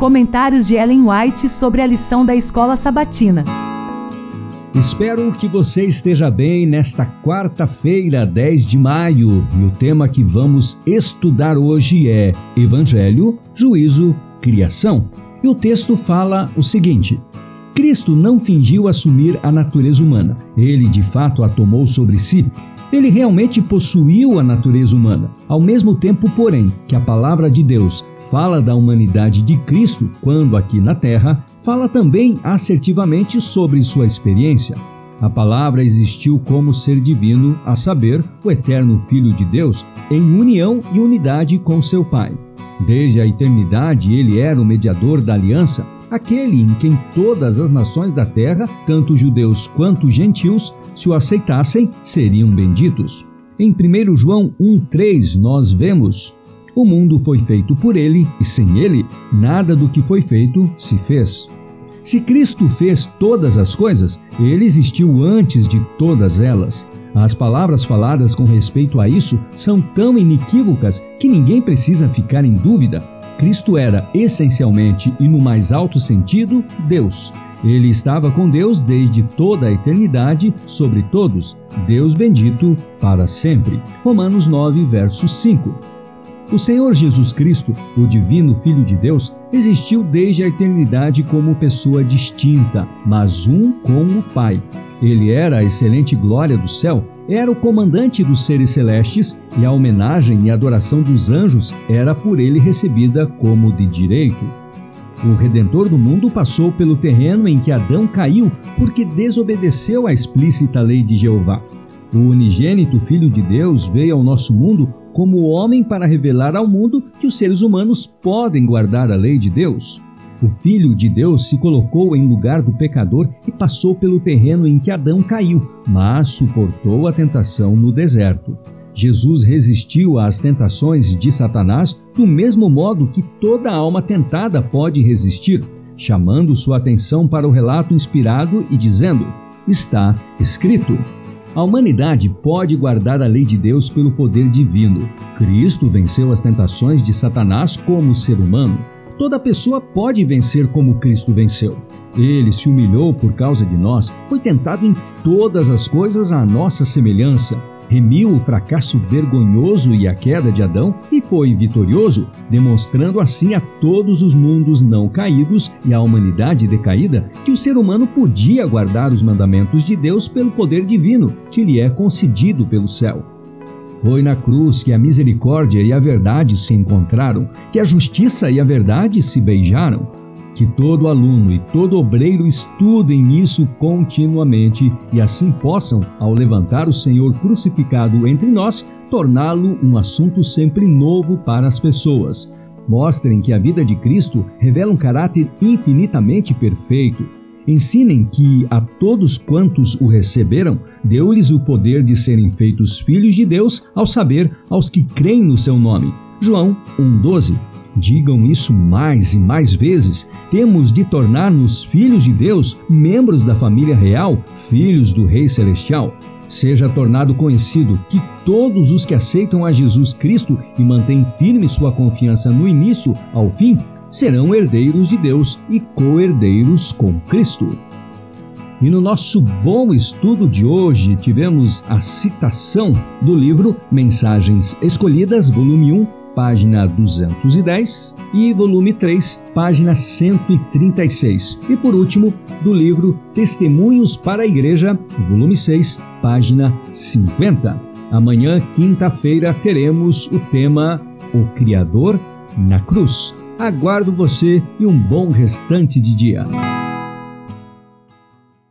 Comentários de Ellen White sobre a lição da escola sabatina. Espero que você esteja bem nesta quarta-feira, 10 de maio, e o tema que vamos estudar hoje é Evangelho, Juízo, Criação. E o texto fala o seguinte: Cristo não fingiu assumir a natureza humana, ele de fato a tomou sobre si ele realmente possuiu a natureza humana. Ao mesmo tempo, porém, que a palavra de Deus fala da humanidade de Cristo quando aqui na terra, fala também assertivamente sobre sua experiência. A palavra existiu como ser divino, a saber, o eterno Filho de Deus, em união e unidade com seu Pai. Desde a eternidade, ele era o mediador da aliança, aquele em quem todas as nações da terra, tanto judeus quanto gentios, se o aceitassem, seriam benditos. Em 1 João 1,3 nós vemos: O mundo foi feito por ele, e sem ele, nada do que foi feito se fez. Se Cristo fez todas as coisas, ele existiu antes de todas elas. As palavras faladas com respeito a isso são tão inequívocas que ninguém precisa ficar em dúvida. Cristo era, essencialmente e no mais alto sentido, Deus. Ele estava com Deus desde toda a eternidade sobre todos, Deus bendito para sempre. Romanos 9, verso 5. O Senhor Jesus Cristo, o divino Filho de Deus, existiu desde a eternidade como pessoa distinta, mas um com o Pai. Ele era a excelente glória do céu, era o comandante dos seres celestes e a homenagem e adoração dos anjos era por ele recebida como de direito. O Redentor do mundo passou pelo terreno em que Adão caiu porque desobedeceu à explícita lei de Jeová. O unigênito Filho de Deus veio ao nosso mundo como homem para revelar ao mundo que os seres humanos podem guardar a lei de Deus. O Filho de Deus se colocou em lugar do pecador e passou pelo terreno em que Adão caiu, mas suportou a tentação no deserto. Jesus resistiu às tentações de Satanás do mesmo modo que toda alma tentada pode resistir, chamando sua atenção para o relato inspirado e dizendo: Está escrito. A humanidade pode guardar a lei de Deus pelo poder divino. Cristo venceu as tentações de Satanás como ser humano. Toda pessoa pode vencer como Cristo venceu. Ele se humilhou por causa de nós, foi tentado em todas as coisas à nossa semelhança remiu o fracasso vergonhoso e a queda de Adão e foi vitorioso, demonstrando assim a todos os mundos não caídos e a humanidade decaída que o ser humano podia guardar os mandamentos de Deus pelo poder divino que lhe é concedido pelo céu. Foi na cruz que a misericórdia e a verdade se encontraram, que a justiça e a verdade se beijaram que todo aluno e todo obreiro estudem isso continuamente e assim possam, ao levantar o Senhor crucificado entre nós, torná-lo um assunto sempre novo para as pessoas. Mostrem que a vida de Cristo revela um caráter infinitamente perfeito. Ensinem que a todos quantos o receberam, deu-lhes o poder de serem feitos filhos de Deus, ao saber, aos que creem no seu nome. João 1,12 Digam isso mais e mais vezes. Temos de tornar-nos filhos de Deus, membros da família real, filhos do Rei Celestial. Seja tornado conhecido que todos os que aceitam a Jesus Cristo e mantêm firme sua confiança no início ao fim serão herdeiros de Deus e co-herdeiros com Cristo. E no nosso bom estudo de hoje tivemos a citação do livro Mensagens Escolhidas, volume 1, página 210, e volume 3, página 136. E por último, do livro Testemunhos para a Igreja, volume 6, página 50. Amanhã, quinta-feira, teremos o tema O Criador na Cruz. Aguardo você e um bom restante de dia.